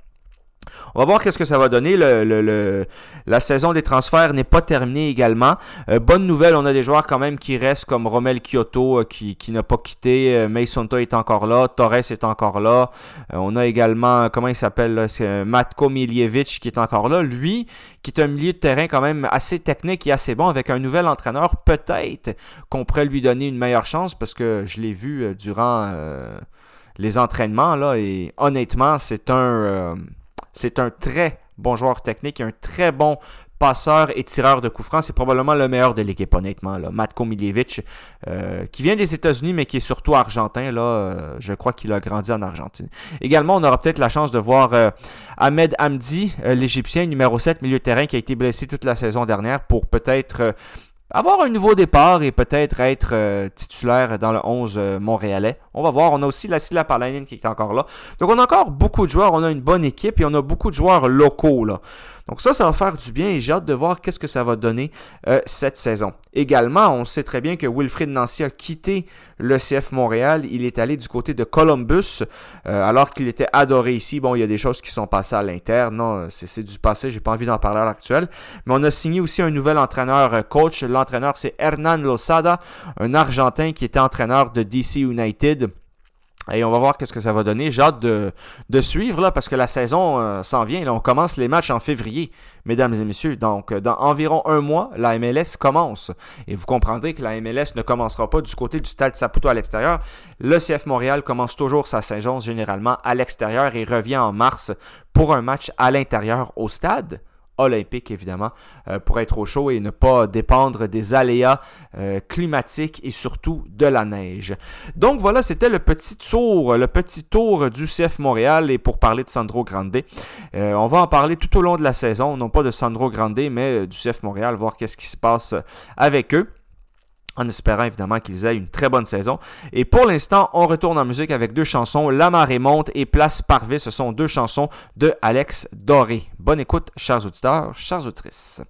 On va voir qu'est-ce que ça va donner. Le, la saison des transferts n'est pas terminée également. Euh, bonne nouvelle, on a des joueurs quand même qui restent comme Romel Kyoto euh, qui, n'a pas quitté. Euh, est encore là. Torres est encore là. on a également, comment il s'appelle Matko Miljevic qui est encore là. Lui, qui est un milieu de terrain quand même assez technique et assez bon avec un nouvel entraîneur, peut-être qu'on pourrait lui donner une meilleure chance parce que je l'ai vu durant les entraînements là et honnêtement, c'est un c'est un très bon joueur technique, un très bon passeur et tireur de coups francs. C'est probablement le meilleur de l'équipe, honnêtement. Là. Matko Miljevic, euh, qui vient des États-Unis, mais qui est surtout argentin. Là, euh, je crois qu'il a grandi en Argentine. Également, on aura peut-être la chance de voir euh, Ahmed Hamdi, l'Égyptien, numéro 7, milieu terrain, qui a été blessé toute la saison dernière, pour peut-être avoir un nouveau départ et peut-être être euh, titulaire dans le 11 euh, montréalais. On va voir. On a aussi la Silla Palainen qui est encore là. Donc on a encore beaucoup de joueurs. On a une bonne équipe et on a beaucoup de joueurs locaux là. Donc ça, ça va faire du bien et j'ai hâte de voir qu'est-ce que ça va donner euh, cette saison. Également, on sait très bien que Wilfried Nancy a quitté le CF Montréal. Il est allé du côté de Columbus euh, alors qu'il était adoré ici. Bon, il y a des choses qui sont passées à l'interne. Non, c'est du passé. J'ai pas envie d'en parler à l'actuel. Mais on a signé aussi un nouvel entraîneur euh, coach. L'entraîneur, c'est Hernan Losada, un Argentin qui était entraîneur de DC United Et on va voir qu'est-ce que ça va donner. J'ai hâte de, de, suivre là parce que la saison euh, s'en vient. Là, on commence les matchs en février, mesdames et messieurs. Donc, euh, dans environ un mois, la MLS commence. Et vous comprendrez que la MLS ne commencera pas du côté du Stade Saputo à l'extérieur. Le CF Montréal commence toujours sa saison généralement à l'extérieur et revient en mars pour un match à l'intérieur au stade olympique, évidemment, euh, pour être au chaud et ne pas dépendre des aléas euh, climatiques et surtout de la neige. Donc voilà, c'était le petit tour, le petit tour du CF Montréal et pour parler de Sandro Grande. Euh, on va en parler tout au long de la saison, non pas de Sandro Grande, mais du CF Montréal, voir qu'est-ce qui se passe avec eux en espérant évidemment qu'ils aient une très bonne saison. Et pour l'instant, on retourne en musique avec deux chansons, La marée monte et Place Parvé. Ce sont deux chansons de Alex Doré. Bonne écoute, chers auditeurs, chers auditrices.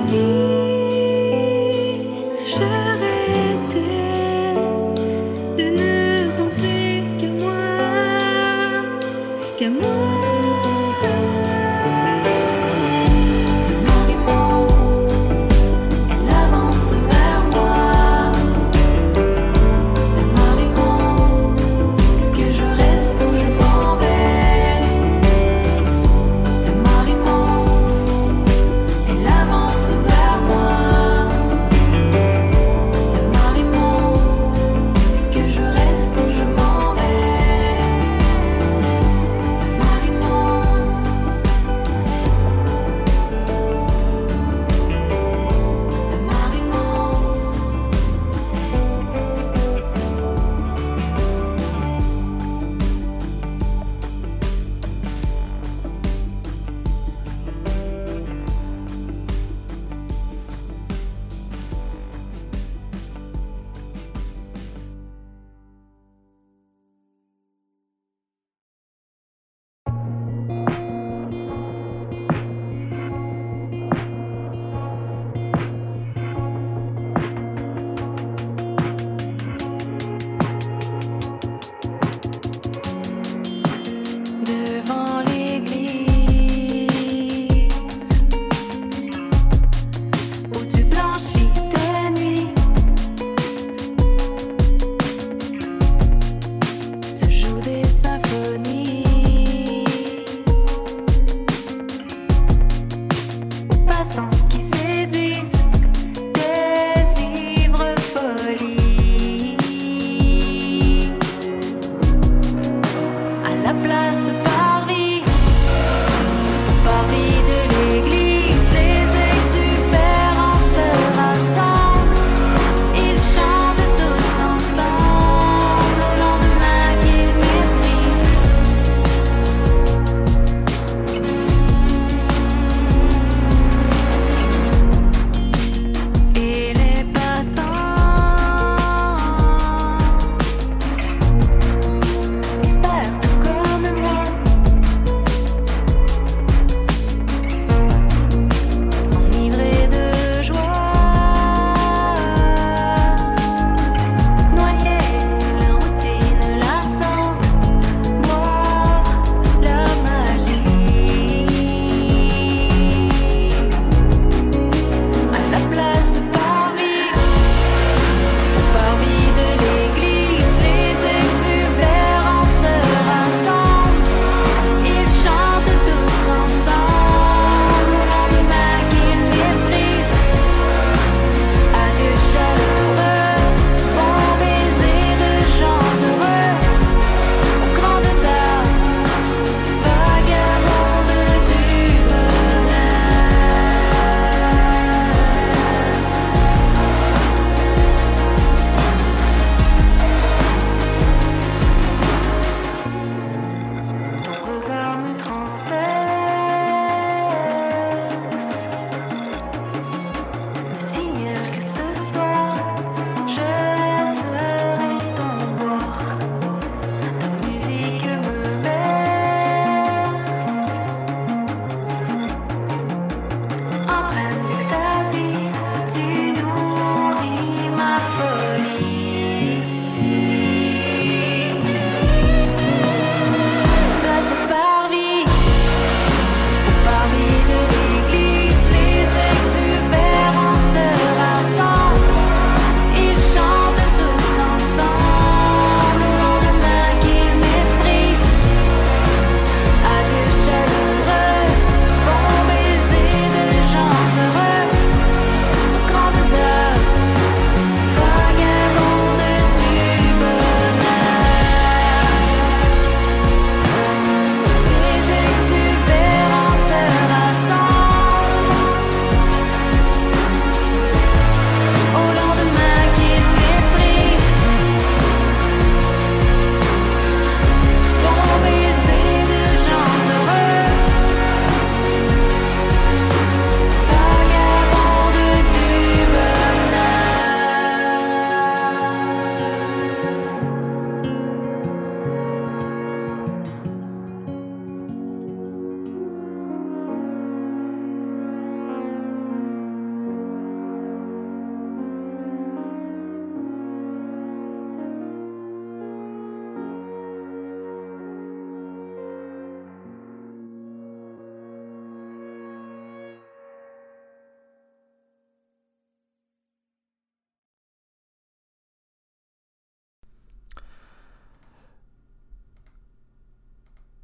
skin.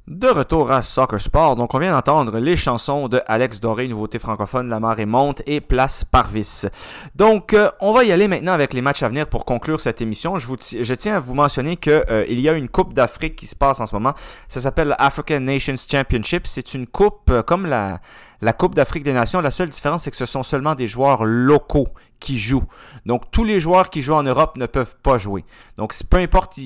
De retour à Soccer Sport, donc on vient d'entendre les chansons de Alex Doré, nouveauté francophone, La marée monte et Place Parvis. Donc euh, on va y aller maintenant avec les matchs à venir pour conclure cette émission. Je, tiens à vous mentionner qu'il euh, y a une Coupe d'Afrique qui se passe en ce moment. Ça s'appelle African Nations Championship. C'est une coupe euh, comme la Coupe d'Afrique des Nations. La seule différence, c'est que ce sont seulement des joueurs locaux qui jouent. Donc, tous les joueurs qui jouent en Europe ne peuvent pas jouer. Donc, peu importe.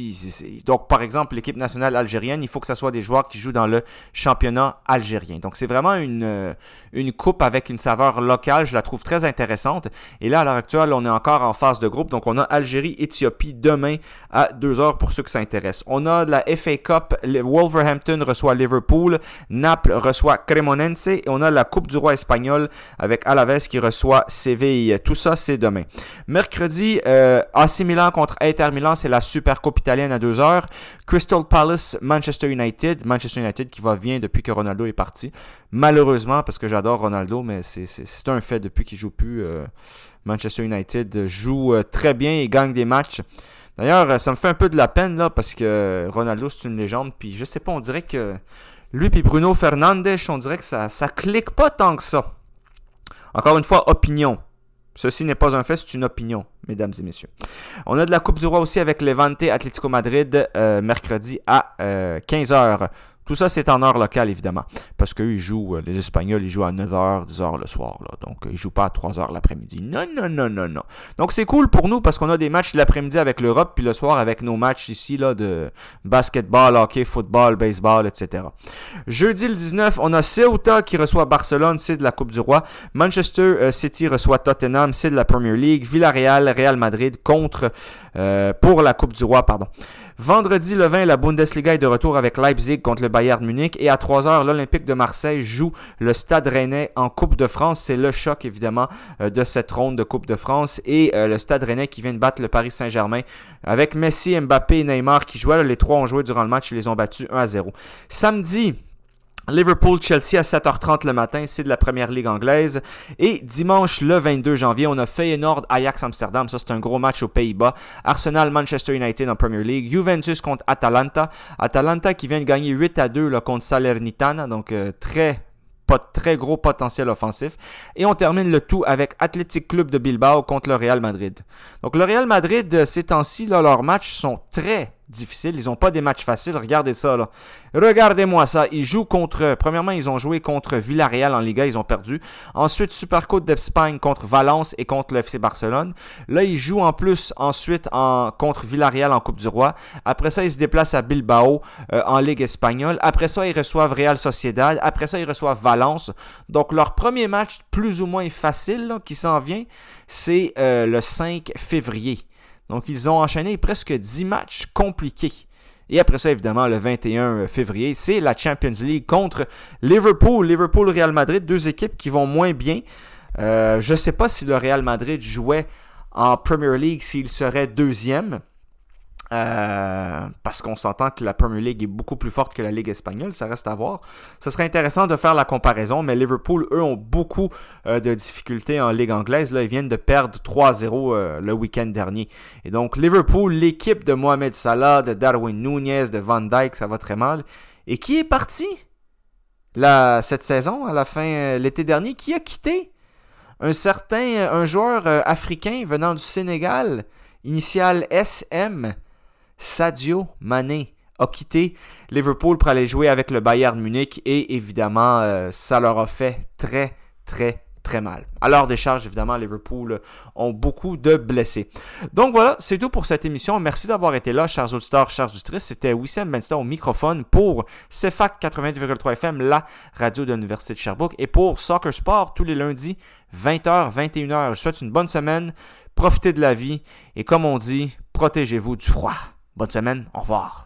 donc, par exemple, l'équipe nationale algérienne, il faut que ce soit des joueurs qui jouent dans le championnat algérien. Donc, c'est vraiment une, euh, une coupe avec une saveur locale. Je la trouve très intéressante. Et là, à l'heure actuelle, on est encore en phase de groupe. Donc, on a Algérie-Éthiopie demain à 2h pour ceux qui s'intéressent. On a la FA Cup. Wolverhampton reçoit Liverpool. Naples reçoit Cremonense. Et on a la Coupe du Roi espagnol avec Alaves qui reçoit Séville. Tout ça, c'est demain. Mercredi, euh, Milan contre Inter Milan, c'est la Super Coupe italienne à 2h. Crystal Palace, Manchester United. Manchester United qui va bien depuis que Ronaldo est parti. Malheureusement, parce que j'adore Ronaldo, mais c'est un fait depuis qu'il joue plus. Euh, Manchester United joue euh, très bien et gagne des matchs. D'ailleurs, ça me fait un peu de la peine parce que Ronaldo c'est une légende. Puis je sais pas, on dirait que lui et Bruno Fernandes, on dirait que ça, ça clique pas tant que ça. Encore une fois, opinion. Ceci n'est pas un fait, c'est une opinion, mesdames et messieurs. On a de la Coupe du Roi aussi avec Levante Atlético Madrid euh, mercredi à 15h. Tout ça, c'est en heure locale, évidemment. Parce qu'ils jouent, euh, les Espagnols, ils jouent à 9h, 10h le soir. Donc, ils jouent pas à 3h l'après-midi. Non, non, non, non, non. Donc, c'est cool pour nous parce qu'on a des matchs l'après-midi avec l'Europe, puis le soir avec nos matchs ici là, de basketball, hockey, football, baseball, etc. Jeudi le 19, on a Ceuta qui reçoit Barcelone, c'est de la Coupe du Roi. Manchester euh, City reçoit Tottenham, c'est de la Premier League. Villarreal, Real Madrid contre, euh, pour la Coupe du Roi, pardon. Vendredi le 20, la Bundesliga est de retour avec Leipzig contre le Bayern Et à 3h, l'Olympique de Marseille joue le Stade Rennais en Coupe de France. C'est le choc, évidemment, euh, de cette ronde de Coupe de France. Et euh, le Stade Rennais qui vient de battre le Paris Saint-Germain avec Messi, Mbappé et Neymar qui jouaient. Les trois ont joué durant le match. Ils les ont battus 1 à 0. Samedi, Liverpool-Chelsea à 7h30 le matin, c'est de la première ligue anglaise. Et dimanche le 22 janvier, on a Feyenoord-Ajax Amsterdam. Ça, c'est un gros match aux Pays-Bas. Arsenal-Manchester United en Premier League. Juventus contre Atalanta. Atalanta qui vient de gagner 8 à 2 là, contre Salernitana. Donc, euh, très très gros potentiel offensif. Et on termine le tout avec Athletic Club de Bilbao contre le Real Madrid. Donc le Real Madrid, euh, ces temps-ci, leurs matchs sont très difficiles. Ils n'ont pas des matchs faciles. Regardez ça, là. Regardez-moi ça. Ils jouent contre. Premièrement, ils ont joué contre Villarreal en Liga. Ils ont perdu. Ensuite, Supercoupe d'Espagne contre Valence et contre le FC Barcelone. Là, ils jouent en plus ensuite en, contre Villarreal en Coupe du Roi. Après ça, ils se déplacent à Bilbao euh, en Ligue espagnole. Après ça, ils reçoivent Real Sociedad. Après ça, ils reçoivent Valence. Donc, leur premier match plus ou moins facile qui s'en vient, c'est euh, le 5 février. Donc, ils ont enchaîné presque 10 matchs compliqués. Et après ça, évidemment, le 21 février, c'est la Champions League contre Liverpool. Liverpool-Real Madrid, deux équipes qui vont moins bien. Euh, je ne sais pas si le Real Madrid jouait en Premier League, s'il serait deuxième. Euh, parce qu'on s'entend que la Premier League est beaucoup plus forte que la Ligue espagnole, ça reste à voir. Ce serait intéressant de faire la comparaison, mais Liverpool, eux, ont beaucoup euh, de difficultés en Ligue anglaise. Là, ils viennent de perdre 3-0 euh, le week-end dernier. Et donc, Liverpool, l'équipe de Mohamed Salah, de Darwin Nunez, de Van Dyke, ça va très mal. Et qui est parti la, cette saison, à la fin, l'été dernier? Qui a quitté un certain, un joueur africain venant du Sénégal, initial SM, Sadio Mané a quitté Liverpool pour aller jouer avec le Bayern Munich et évidemment, euh, ça leur a fait très, très, très mal. À des charges, évidemment, Liverpool ont beaucoup de blessés. Donc voilà, c'est tout pour cette émission. Merci d'avoir été là, chers auditeurs, chers auditrices. C'était Wissam Benster au microphone pour CFAC 88,3 FM, la radio de l'Université de Sherbrooke, et pour Soccer Sport tous les lundis, 20h, 21h. Je vous souhaite une bonne semaine, profitez de la vie, et comme on dit, protégez-vous du froid. Bonne semaine, au revoir.